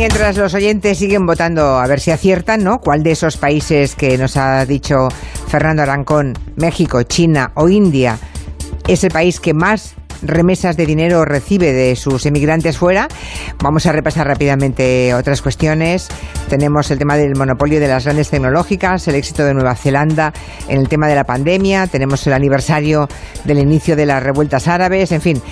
mientras los oyentes siguen votando a ver si aciertan, ¿no? ¿Cuál de esos países que nos ha dicho Fernando Arancón, México, China o India, es el país que más remesas de dinero recibe de sus emigrantes fuera. Vamos a repasar rápidamente otras cuestiones. Tenemos el tema del monopolio de las grandes tecnológicas, el éxito de Nueva Zelanda en el tema de la pandemia, tenemos el aniversario del inicio de las revueltas árabes, en fin,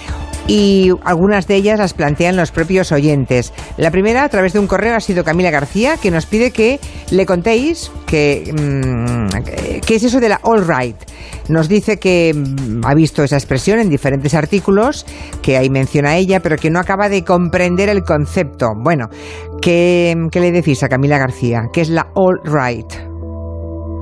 y algunas de ellas las plantean los propios oyentes. La primera, a través de un correo, ha sido Camila García, que nos pide que le contéis que, mm, qué es eso de la all right. Nos dice que mm, ha visto esa expresión en diferentes artículos, que ahí menciona ella, pero que no acaba de comprender el concepto. Bueno, ¿qué, qué le decís a Camila García? ¿Qué es la all right?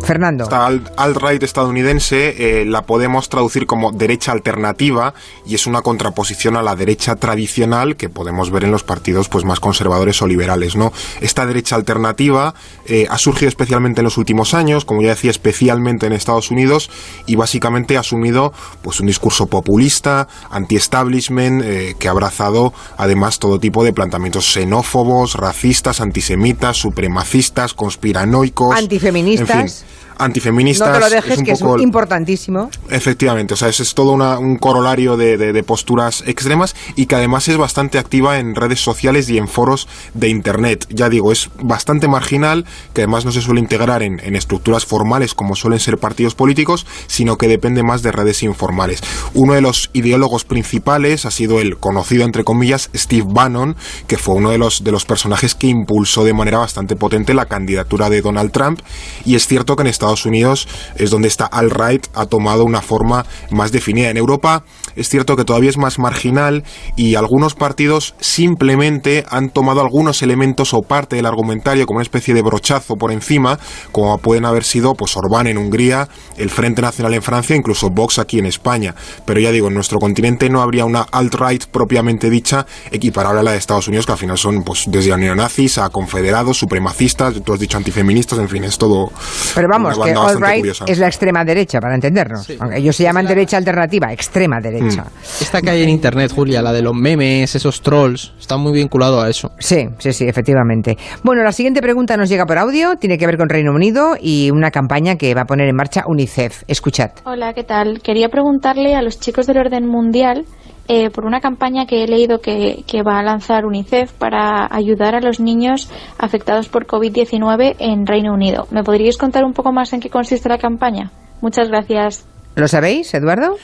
Fernando. Esta alt-right estadounidense eh, la podemos traducir como derecha alternativa y es una contraposición a la derecha tradicional que podemos ver en los partidos pues más conservadores o liberales, ¿no? Esta derecha alternativa eh, ha surgido especialmente en los últimos años, como ya decía, especialmente en Estados Unidos y básicamente ha asumido pues un discurso populista, anti-establishment, eh, que ha abrazado además todo tipo de planteamientos xenófobos, racistas, antisemitas, supremacistas, conspiranoicos, antifeministas antifeministas. No te lo dejes, que es importantísimo. Efectivamente, o sea, es, es todo un corolario de, de, posturas extremas y que además es bastante activa en redes sociales y en foros de Internet. Ya digo, es bastante marginal, que además no se suele integrar en, en estructuras formales como suelen ser partidos políticos, sino que depende más de redes informales. Uno de los ideólogos principales ha sido el conocido, entre comillas, Steve Bannon, que fue uno de los, de los personajes que impulsó de manera bastante potente la candidatura de Donald Trump. Y es cierto que en Estados Estados Unidos es donde esta alt-right ha tomado una forma más definida. En Europa es cierto que todavía es más marginal y algunos partidos simplemente han tomado algunos elementos o parte del argumentario como una especie de brochazo por encima, como pueden haber sido pues Orbán en Hungría, el Frente Nacional en Francia, incluso Vox aquí en España. Pero ya digo, en nuestro continente no habría una alt-right propiamente dicha equiparable a la de Estados Unidos, que al final son pues desde neonazis a confederados, supremacistas, tú has dicho antifeministas, en fin, es todo. Pero vamos, que all right es la extrema derecha, para entendernos. ellos se llaman derecha alternativa, extrema derecha. Mm. Esta que hay en internet, Julia, la de los memes, esos trolls, está muy vinculado a eso. Sí, sí, sí, efectivamente. Bueno, la siguiente pregunta nos llega por audio, tiene que ver con Reino Unido y una campaña que va a poner en marcha UNICEF. Escuchad. Hola, ¿qué tal? Quería preguntarle a los chicos del orden mundial eh, por una campaña que he leído que, que, va a lanzar UNICEF para ayudar a los niños afectados por COVID-19 en Reino Unido. ¿Me podríais contar un poco más en qué consiste la campaña? Muchas gracias. ¿Lo sabéis, Eduardo?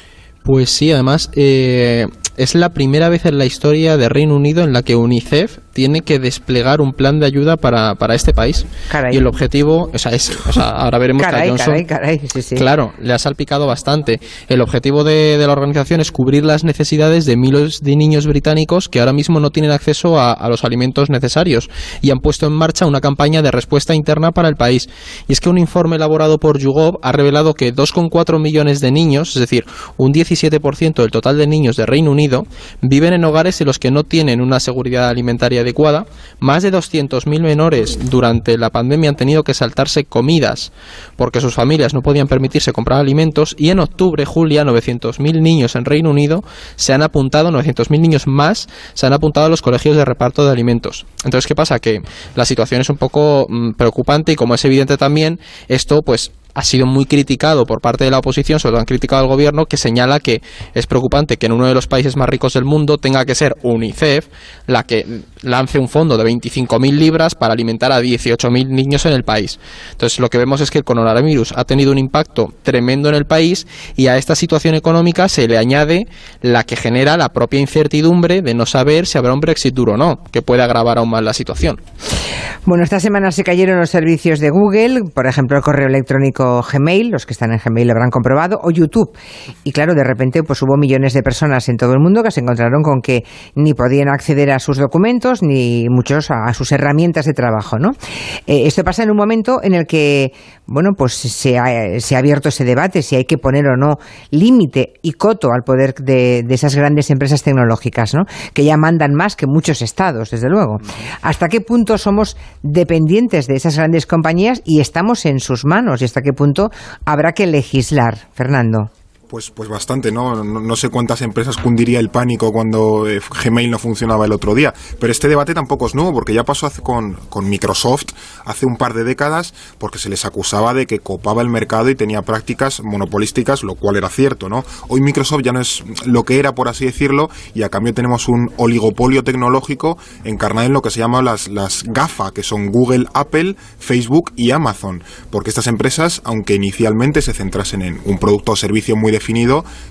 Pues sí, además eh, es la primera vez en la historia de Reino Unido en la que UNICEF tiene que desplegar un plan de ayuda para, para este país. Y el objetivo, o sea, es, o sea ahora veremos caray, que Johnson, caray, sí, sí. claro, le ha salpicado bastante. El objetivo de, de, la organización es cubrir las necesidades de miles de niños británicos que ahora mismo no tienen acceso a, a, los alimentos necesarios y han puesto en marcha una campaña de respuesta interna para el país. Y es que un informe elaborado por YouGov ha revelado que 2,4 millones de niños, es decir, un 17% del total de niños de Reino Unido, viven en hogares en los que no tienen una seguridad alimentaria adecuada. Más de 200.000 menores durante la pandemia han tenido que saltarse comidas porque sus familias no podían permitirse comprar alimentos y en octubre, Julia, 900.000 niños en Reino Unido se han apuntado, 900.000 niños más se han apuntado a los colegios de reparto de alimentos. Entonces, ¿qué pasa? Que la situación es un poco mmm, preocupante y como es evidente también, esto pues ha sido muy criticado por parte de la oposición, sobre todo han criticado al gobierno, que señala que es preocupante que en uno de los países más ricos del mundo tenga que ser UNICEF la que lance un fondo de 25.000 libras para alimentar a 18.000 niños en el país. Entonces, lo que vemos es que el coronavirus ha tenido un impacto tremendo en el país y a esta situación económica se le añade la que genera la propia incertidumbre de no saber si habrá un Brexit duro o no, que puede agravar aún más la situación. Bueno, esta semana se cayeron los servicios de Google, por ejemplo, el correo electrónico Gmail, los que están en Gmail lo habrán comprobado, o YouTube. Y claro, de repente pues hubo millones de personas en todo el mundo que se encontraron con que ni podían acceder a sus documentos, ni muchos a, sus herramientas de trabajo, ¿no? Eh, esto pasa en un momento en el que, bueno, pues se ha, abierto ese debate si hay que poner o no límite y coto al poder de, de esas grandes empresas tecnológicas, ¿no? Que ya mandan más que muchos estados, desde luego. ¿Hasta qué punto somos dependientes de esas grandes compañías y estamos en sus manos y hasta qué punto habrá que legislar, Fernando. Pues, pues bastante, ¿no? ¿no? sé cuántas empresas cundiría el pánico cuando eh, Gmail no funcionaba el otro día. Pero este debate tampoco es nuevo, porque ya pasó hace con, con Microsoft hace un par de décadas, porque se les acusaba de que copaba el mercado y tenía prácticas monopolísticas, lo cual era cierto, ¿no? Hoy Microsoft ya no es lo que era, por así decirlo, y a cambio tenemos un oligopolio tecnológico encarnado en lo que se llama las, las GAFA, que son Google, Apple, Facebook y Amazon. Porque estas empresas, aunque inicialmente se centrasen en un producto o servicio muy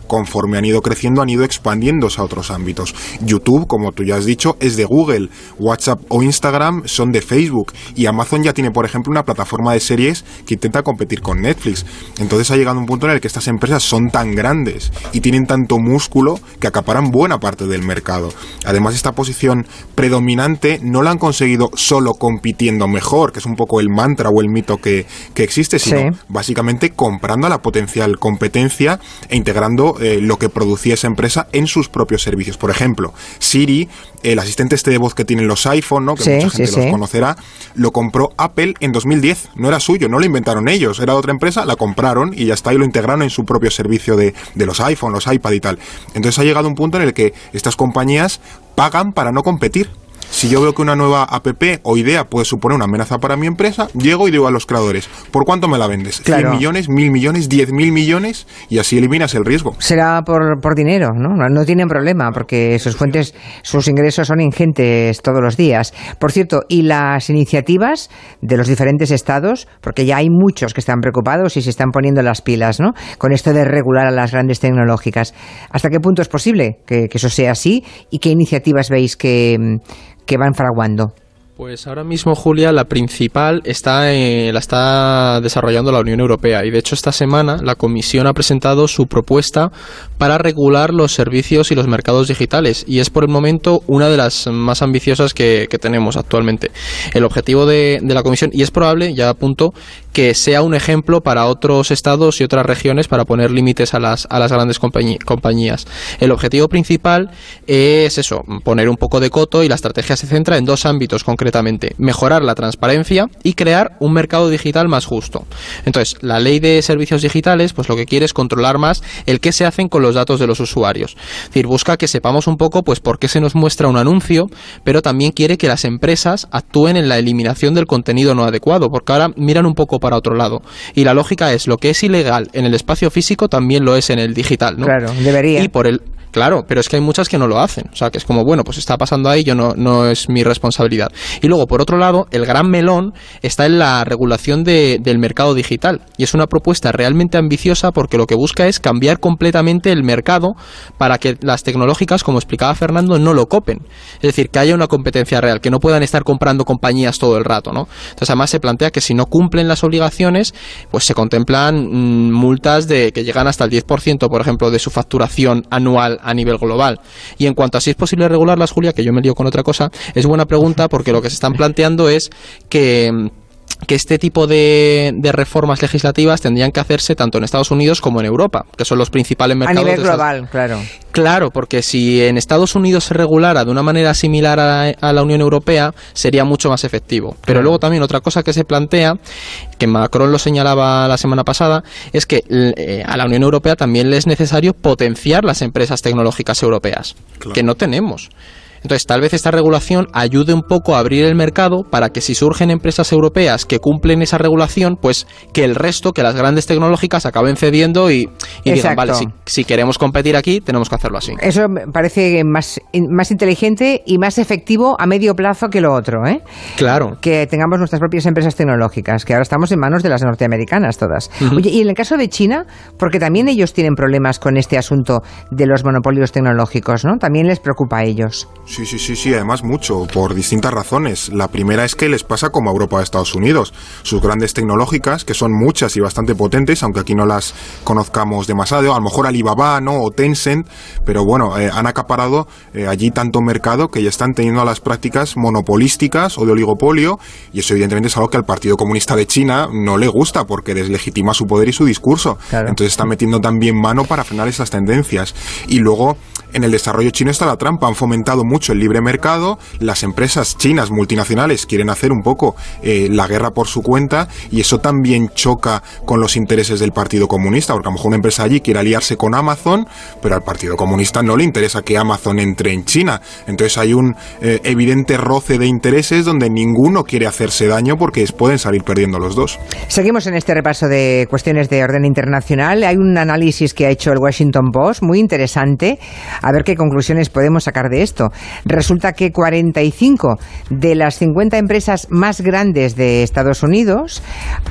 conforme han ido creciendo han ido expandiéndose a otros ámbitos. YouTube, como tú ya has dicho, es de Google, WhatsApp o Instagram son de Facebook y Amazon ya tiene, por ejemplo, una plataforma de series que intenta competir con Netflix. Entonces ha llegado un punto en el que estas empresas son tan grandes y tienen tanto músculo que acaparan buena parte del mercado. Además, esta posición predominante no la han conseguido solo compitiendo mejor, que es un poco el mantra o el mito que, existe, sino básicamente comprando a la potencial competencia e integrando eh, lo que producía esa empresa en sus propios servicios. Por ejemplo, Siri, el asistente este de voz que tienen los iPhone, ¿no? que mucha gente los conocerá, lo compró Apple en 2010. No era suyo, no lo inventaron ellos, era de otra empresa, la compraron y ya está, y lo integraron en su propio servicio de, de los iPhone, los iPad y tal. Entonces ha llegado un punto en el que estas compañías pagan para no competir. Si yo veo que una nueva app o idea puede suponer una amenaza para mi empresa, llego y digo a los creadores, ¿por cuánto me la vendes? ¿100 millones, mil millones, diez mil millones? Y así eliminas el riesgo. Será por, por dinero, ¿no? ¿no? tienen problema porque sus fuentes, sus ingresos son ingentes todos los días. Por cierto, ¿y las iniciativas de los diferentes estados? Porque ya hay muchos que están preocupados y se están poniendo las pilas, ¿no? Con esto de regular a las grandes tecnológicas. ¿Hasta qué punto es posible que, que eso sea así? ¿Y qué iniciativas veis que que van fraguando? Pues ahora mismo, Julia, la principal está la está desarrollando la Unión Europea y de hecho esta semana la Comisión ha presentado su propuesta para regular los servicios y los mercados digitales y es por el momento una de las más ambiciosas que, tenemos actualmente. El objetivo de, de, la Comisión, y es probable, ya apunto, que sea un ejemplo para otros estados y otras regiones para poner límites a las, a las grandes compañías. El objetivo principal es eso, poner un poco de coto y la estrategia se centra en dos ámbitos concretamente, mejorar la transparencia y crear un mercado digital más justo. Entonces, la ley de servicios digitales, pues lo que quiere es controlar más el qué se hacen con los datos de los usuarios. Es decir, busca que sepamos un poco pues por qué se nos muestra un anuncio, pero también quiere que las empresas actúen en la eliminación del contenido no adecuado, porque ahora miran un poco para otro lado. Y la lógica es, lo que es ilegal en el espacio físico también lo es en el digital, ¿no? Claro, debería. Y por el, Claro, pero es que hay muchas que no lo hacen. O sea, que es como, bueno, pues está pasando ahí, yo no, no es mi responsabilidad. Y luego, por otro lado, el gran melón está en la regulación de, del mercado digital. Y es una propuesta realmente ambiciosa porque lo que busca es cambiar completamente el mercado para que las tecnológicas, como explicaba Fernando, no lo copen. Es decir, que haya una competencia real, que no puedan estar comprando compañías todo el rato, ¿no? Entonces, además se plantea que si no cumplen las obligaciones, pues se contemplan mm, multas de que llegan hasta el 10%, por ejemplo, de su facturación anual a nivel global. Y en cuanto a si es posible regularlas, Julia, que yo me lío con otra cosa, es buena pregunta porque lo que se están planteando es que que este tipo de, de, reformas legislativas tendrían que hacerse tanto en Estados Unidos como en Europa, que son los principales mercados. A nivel global, claro. Claro, porque si en Estados Unidos se regulara de una manera similar a, la Unión Europea, sería mucho más efectivo. Pero luego también otra cosa que se plantea, que Macron lo señalaba la semana pasada, es que eh, a la Unión Europea también le es necesario potenciar las empresas tecnológicas europeas, que no tenemos. Entonces, tal vez esta regulación ayude un poco a abrir el mercado para que si surgen empresas europeas que cumplen esa regulación, pues que el resto, que las grandes tecnológicas acaben cediendo y, digan, vale, si, queremos competir aquí, tenemos que hacerlo así. Eso me parece más, más inteligente y más efectivo a medio plazo que lo otro, ¿eh? Claro. Que tengamos nuestras propias empresas tecnológicas, que ahora estamos en manos de las norteamericanas todas. Oye, y en el caso de China, porque también ellos tienen problemas con este asunto de los monopolios tecnológicos, ¿no? También les preocupa a ellos. Sí, sí, sí, sí, además mucho, por distintas razones. La primera es que les pasa como a Europa a Estados Unidos. Sus grandes tecnológicas, que son muchas y bastante potentes, aunque aquí no las conozcamos demasiado, a lo mejor Alibaba, ¿no? O Tencent, pero bueno, eh, han acaparado eh, allí tanto mercado que ya están teniendo las prácticas monopolísticas o de oligopolio, y eso evidentemente es algo que al Partido Comunista de China no le gusta, porque deslegitima su poder y su discurso. Entonces están metiendo también mano para frenar esas tendencias. Y luego, en el desarrollo chino está la trampa, han fomentado mucho el libre mercado, las empresas chinas multinacionales quieren hacer un poco eh, la guerra por su cuenta y eso también choca con los intereses del Partido Comunista, porque a lo mejor una empresa allí quiere aliarse con Amazon, pero al Partido Comunista no le interesa que Amazon entre en China. Entonces hay un eh, evidente roce de intereses donde ninguno quiere hacerse daño porque pueden salir perdiendo los dos. Seguimos en este repaso de cuestiones de orden internacional. Hay un análisis que ha hecho el Washington Post muy interesante. A ver qué conclusiones podemos sacar de esto. Resulta que 45 de las 50 empresas más grandes de Estados Unidos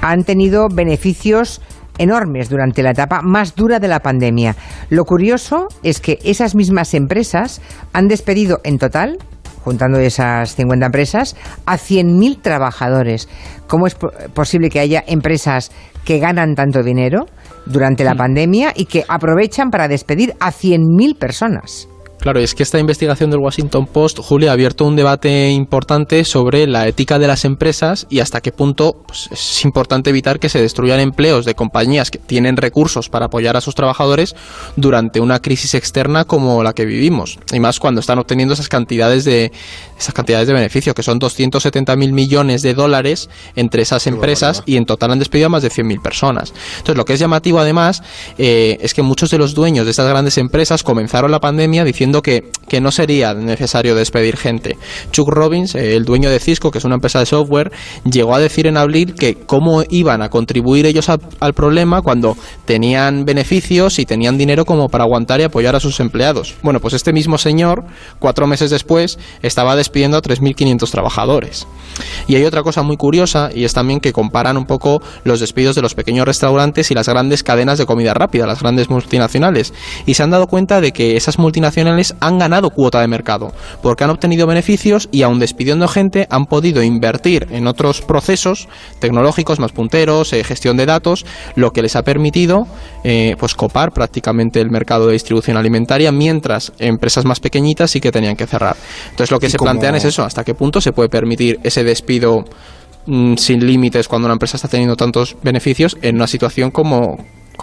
han tenido beneficios enormes durante la etapa más dura de la pandemia. Lo curioso es que esas mismas empresas han despedido en total juntando esas 50 empresas, a 100.000 trabajadores. ¿Cómo es posible que haya empresas que ganan tanto dinero durante la pandemia y que aprovechan para despedir a 100.000 personas? Claro, es que esta investigación del Washington Post, Julia, ha abierto un debate importante sobre la ética de las empresas y hasta qué punto pues, es importante evitar que se destruyan empleos de compañías que tienen recursos para apoyar a sus trabajadores durante una crisis externa como la que vivimos. Y más cuando están obteniendo esas cantidades de, esas cantidades de beneficio, que son 270 mil millones de dólares entre esas empresas y en total han despedido a más de 100.000 personas. Entonces, lo que es llamativo además eh, es que muchos de los dueños de estas grandes empresas comenzaron la pandemia diciendo que, no sería necesario despedir gente. Chuck Robbins, el dueño de Cisco, que es una empresa de software, llegó a decir en abril que cómo iban a contribuir ellos al problema cuando tenían beneficios y tenían dinero como para aguantar y apoyar a sus empleados. Bueno, pues este mismo señor, cuatro meses después, estaba despidiendo a 3.500 trabajadores. Y hay otra cosa muy curiosa y es también que comparan un poco los despidos de los pequeños restaurantes y las grandes cadenas de comida rápida, las grandes multinacionales. Y se han dado cuenta de que esas multinacionales han ganado cuota de mercado, porque han obtenido beneficios y aun despidiendo gente han podido invertir en otros procesos tecnológicos más punteros, eh, gestión de datos, lo que les ha permitido eh, pues copar prácticamente el mercado de distribución alimentaria, mientras empresas más pequeñitas sí que tenían que cerrar. Entonces lo que se plantean es eso, hasta qué punto se puede permitir ese despido mm, sin límites cuando una empresa está teniendo tantos beneficios en una situación como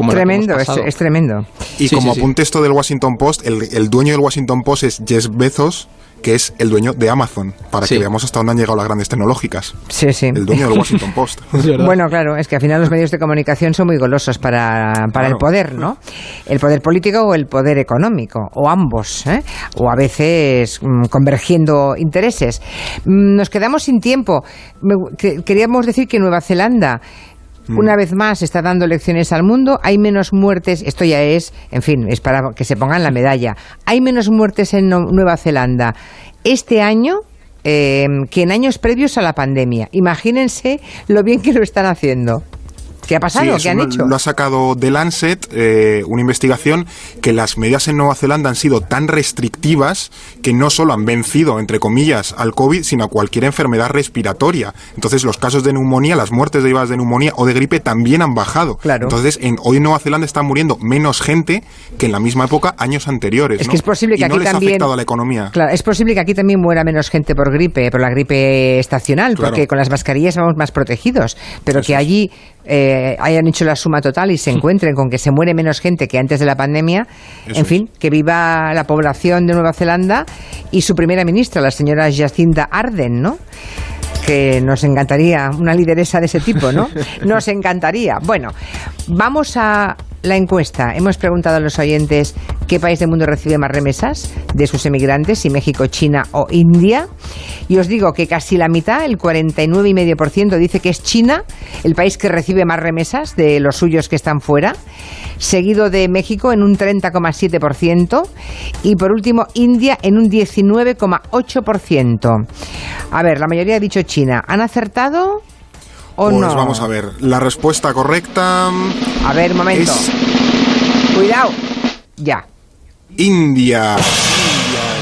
tremendo, es, tremendo. Y como apunte esto del Washington Post, el, dueño del Washington Post es Jeff Bezos, que es el dueño de Amazon, para que veamos hasta dónde han llegado las grandes tecnológicas. Sí, sí. El dueño del Washington Post. bueno, claro, es que al final los medios de comunicación son muy golosos para, para el poder, ¿no? El poder político o el poder económico, o ambos, ¿eh? o a veces mm, convergiendo intereses. Mm, nos quedamos sin tiempo. queríamos decir que Nueva Zelanda Mm. Una vez más está dando lecciones al mundo, hay menos muertes, esto ya es, en fin, es para que se pongan la medalla. Hay menos muertes en Nueva Zelanda este año eh, que en años previos a la pandemia. Imagínense lo bien que lo están haciendo. ¿Qué ha pasado? ¿Qué han hecho? Lo ha sacado The Lancet, eh, una investigación que las medidas en Nueva Zelanda han sido tan restrictivas que no solo han vencido, entre comillas, al COVID, sino a cualquier enfermedad respiratoria. Entonces, los casos de neumonía, las muertes derivadas de neumonía o de gripe también han bajado. Claro. Entonces, en, hoy en Nueva Zelanda está muriendo menos gente que en la misma época años anteriores. Es que es posible que aquí no les también. Ha afectado a la economía. Claro, es posible que aquí también muera menos gente por gripe, por la gripe estacional, porque con las mascarillas vamos más protegidos. Pero que allí eh, hayan hecho la suma total y se encuentren con que se muere menos gente que antes de la pandemia. en fin, que viva la población de Nueva Zelanda y su primera ministra, la señora Jacinda Arden, ¿no? que nos encantaría una lideresa de ese tipo, ¿no? Nos encantaría. Bueno, vamos a la encuesta. Hemos preguntado a los oyentes qué país del mundo recibe más remesas de sus emigrantes, si México, China o India. Y os digo que casi la mitad, el 49,5%, dice que es China el país que recibe más remesas de los suyos que están fuera, seguido de México en un 30,7% y por último India en un 19,8%. A ver, la mayoría ha dicho China. ¿Han acertado? ¿O pues no? vamos a ver. La respuesta correcta. A ver, momento. Cuidado. Ya. India.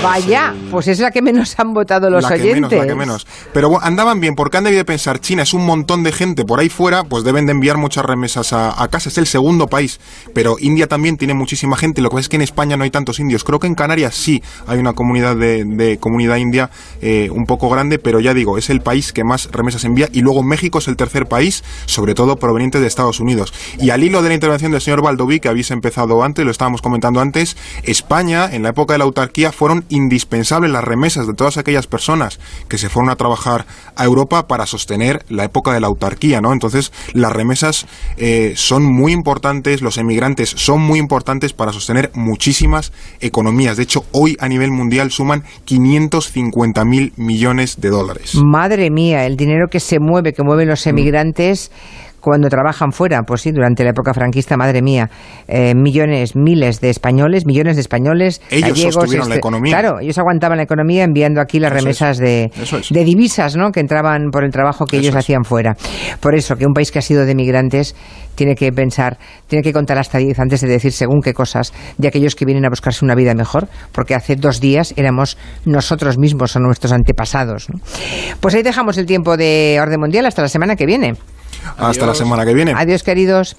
Vaya, pues es la que menos han votado los la que Menos, la que menos. Pero andaban bien, porque han debido pensar, China es un montón de gente por ahí fuera, pues deben de enviar muchas remesas a, casa, es el segundo país. Pero India también tiene muchísima gente, lo que pasa es que en España no hay tantos indios. Creo que en Canarias sí hay una comunidad de, comunidad india eh, un poco grande, pero ya digo, es el país que más remesas envía. Y luego México es el tercer país, sobre todo proveniente de Estados Unidos. Y al hilo de la intervención del señor Baldoví, que habéis empezado antes, lo estábamos comentando antes, España, en la época de la autarquía, fueron indispensables las remesas de todas aquellas personas que se fueron a trabajar a Europa para sostener la época de la autarquía, ¿no? Entonces, las remesas eh, son muy importantes, los emigrantes son muy importantes para sostener muchísimas economías. De hecho, hoy a nivel mundial suman 550 mil millones de dólares. Madre mía, el dinero que se mueve, que mueven los emigrantes cuando trabajan fuera, pues sí, durante la época franquista, madre mía, eh, millones, miles de españoles, millones de españoles. Ellos gallegos, sostuvieron la este- economía. Claro, ellos aguantaban la economía enviando aquí las Eso es. remesas de, es. de divisas, ¿no? Que entraban por el trabajo que Eso ellos es. hacían fuera. Por eso, que un país que ha sido de migrantes tiene que pensar, tiene que contar hasta 10 antes de decir según qué cosas de aquellos que vienen a buscarse una vida mejor, porque hace dos días éramos nosotros mismos o nuestros antepasados. ¿no? Pues ahí dejamos el tiempo de orden mundial hasta la semana que viene. Hasta la semana que viene. Adiós, queridos.